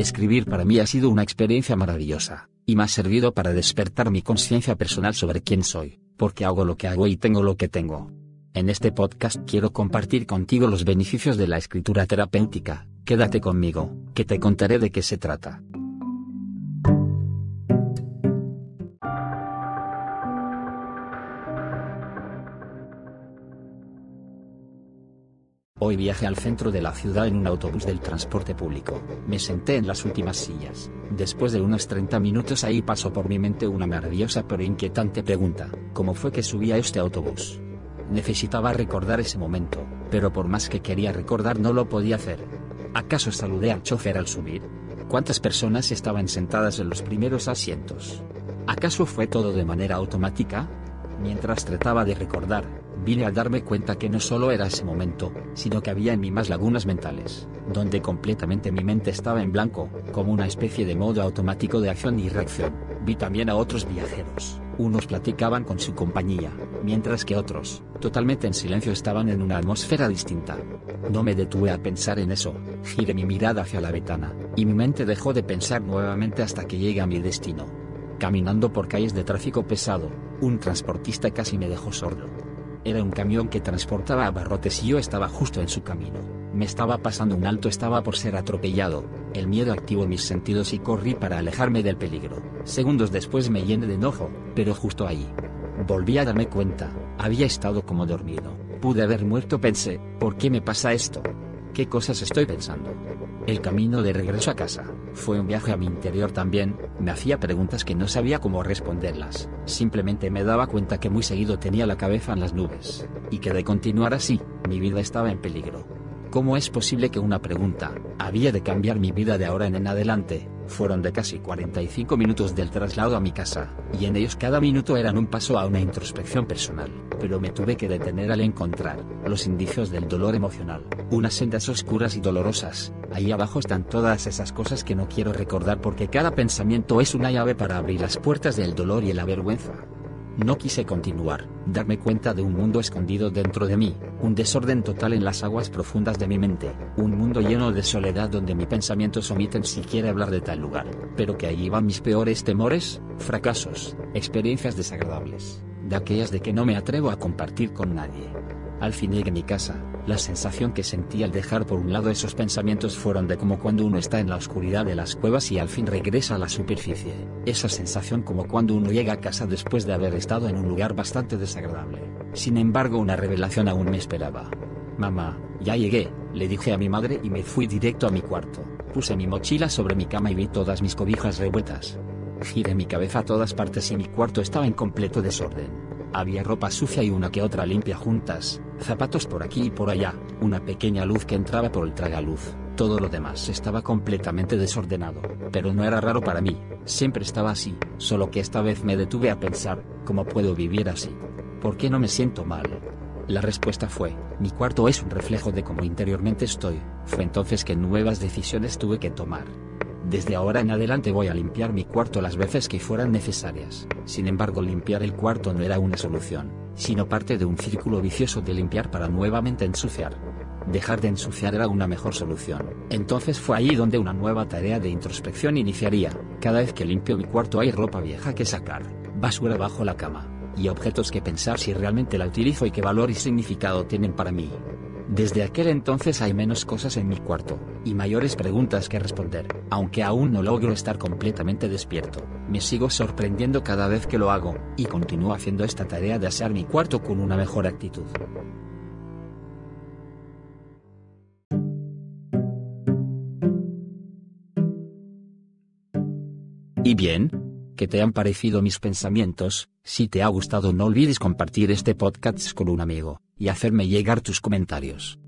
Escribir para mí ha sido una experiencia maravillosa, y me ha servido para despertar mi conciencia personal sobre quién soy, por qué hago lo que hago y tengo lo que tengo. En este podcast quiero compartir contigo los beneficios de la escritura terapéutica, quédate conmigo, que te contaré de qué se trata. Hoy viajé al centro de la ciudad en un autobús del transporte público. Me senté en las últimas sillas. Después de unos 30 minutos ahí pasó por mi mente una maravillosa pero inquietante pregunta. ¿Cómo fue que subí a este autobús? Necesitaba recordar ese momento, pero por más que quería recordar no lo podía hacer. ¿Acaso saludé al chofer al subir? ¿Cuántas personas estaban sentadas en los primeros asientos? ¿Acaso fue todo de manera automática? Mientras trataba de recordar, vine a darme cuenta que no solo era ese momento, sino que había en mí más lagunas mentales, donde completamente mi mente estaba en blanco, como una especie de modo automático de acción y reacción. Vi también a otros viajeros, unos platicaban con su compañía, mientras que otros, totalmente en silencio estaban en una atmósfera distinta. No me detuve a pensar en eso, giré mi mirada hacia la ventana, y mi mente dejó de pensar nuevamente hasta que llegué a mi destino. Caminando por calles de tráfico pesado, un transportista casi me dejó sordo. Era un camión que transportaba abarrotes y yo estaba justo en su camino. Me estaba pasando un alto, estaba por ser atropellado. El miedo activó mis sentidos y corrí para alejarme del peligro. Segundos después me llené de enojo, pero justo ahí. Volví a darme cuenta, había estado como dormido. Pude haber muerto, pensé, ¿por qué me pasa esto? ¿Qué cosas estoy pensando? El camino de regreso a casa fue un viaje a mi interior también, me hacía preguntas que no sabía cómo responderlas, simplemente me daba cuenta que muy seguido tenía la cabeza en las nubes, y que de continuar así, mi vida estaba en peligro. ¿Cómo es posible que una pregunta, había de cambiar mi vida de ahora en adelante, fueron de casi 45 minutos del traslado a mi casa, y en ellos cada minuto eran un paso a una introspección personal, pero me tuve que detener al encontrar los indicios del dolor emocional, unas sendas oscuras y dolorosas, ahí abajo están todas esas cosas que no quiero recordar porque cada pensamiento es una llave para abrir las puertas del dolor y la vergüenza. No quise continuar, darme cuenta de un mundo escondido dentro de mí, un desorden total en las aguas profundas de mi mente, un mundo lleno de soledad donde mis pensamientos omiten siquiera hablar de tal lugar, pero que allí van mis peores temores, fracasos, experiencias desagradables, de aquellas de que no me atrevo a compartir con nadie. Al fin llegué a mi casa, la sensación que sentí al dejar por un lado esos pensamientos fueron de como cuando uno está en la oscuridad de las cuevas y al fin regresa a la superficie. Esa sensación como cuando uno llega a casa después de haber estado en un lugar bastante desagradable. Sin embargo, una revelación aún me esperaba. Mamá, ya llegué, le dije a mi madre y me fui directo a mi cuarto. Puse mi mochila sobre mi cama y vi todas mis cobijas revueltas. Giré mi cabeza a todas partes y mi cuarto estaba en completo desorden. Había ropa sucia y una que otra limpia juntas, zapatos por aquí y por allá, una pequeña luz que entraba por el tragaluz. Todo lo demás estaba completamente desordenado, pero no era raro para mí, siempre estaba así, solo que esta vez me detuve a pensar, ¿cómo puedo vivir así? ¿Por qué no me siento mal? La respuesta fue, mi cuarto es un reflejo de cómo interiormente estoy, fue entonces que nuevas decisiones tuve que tomar. Desde ahora en adelante voy a limpiar mi cuarto las veces que fueran necesarias. Sin embargo, limpiar el cuarto no era una solución, sino parte de un círculo vicioso de limpiar para nuevamente ensuciar. Dejar de ensuciar era una mejor solución. Entonces fue ahí donde una nueva tarea de introspección iniciaría. Cada vez que limpio mi cuarto hay ropa vieja que sacar, basura bajo la cama, y objetos que pensar si realmente la utilizo y qué valor y significado tienen para mí. Desde aquel entonces hay menos cosas en mi cuarto, y mayores preguntas que responder, aunque aún no logro estar completamente despierto. Me sigo sorprendiendo cada vez que lo hago, y continúo haciendo esta tarea de asear mi cuarto con una mejor actitud. ¿Y bien? ¿Qué te han parecido mis pensamientos? Si te ha gustado no olvides compartir este podcast con un amigo y hacerme llegar tus comentarios.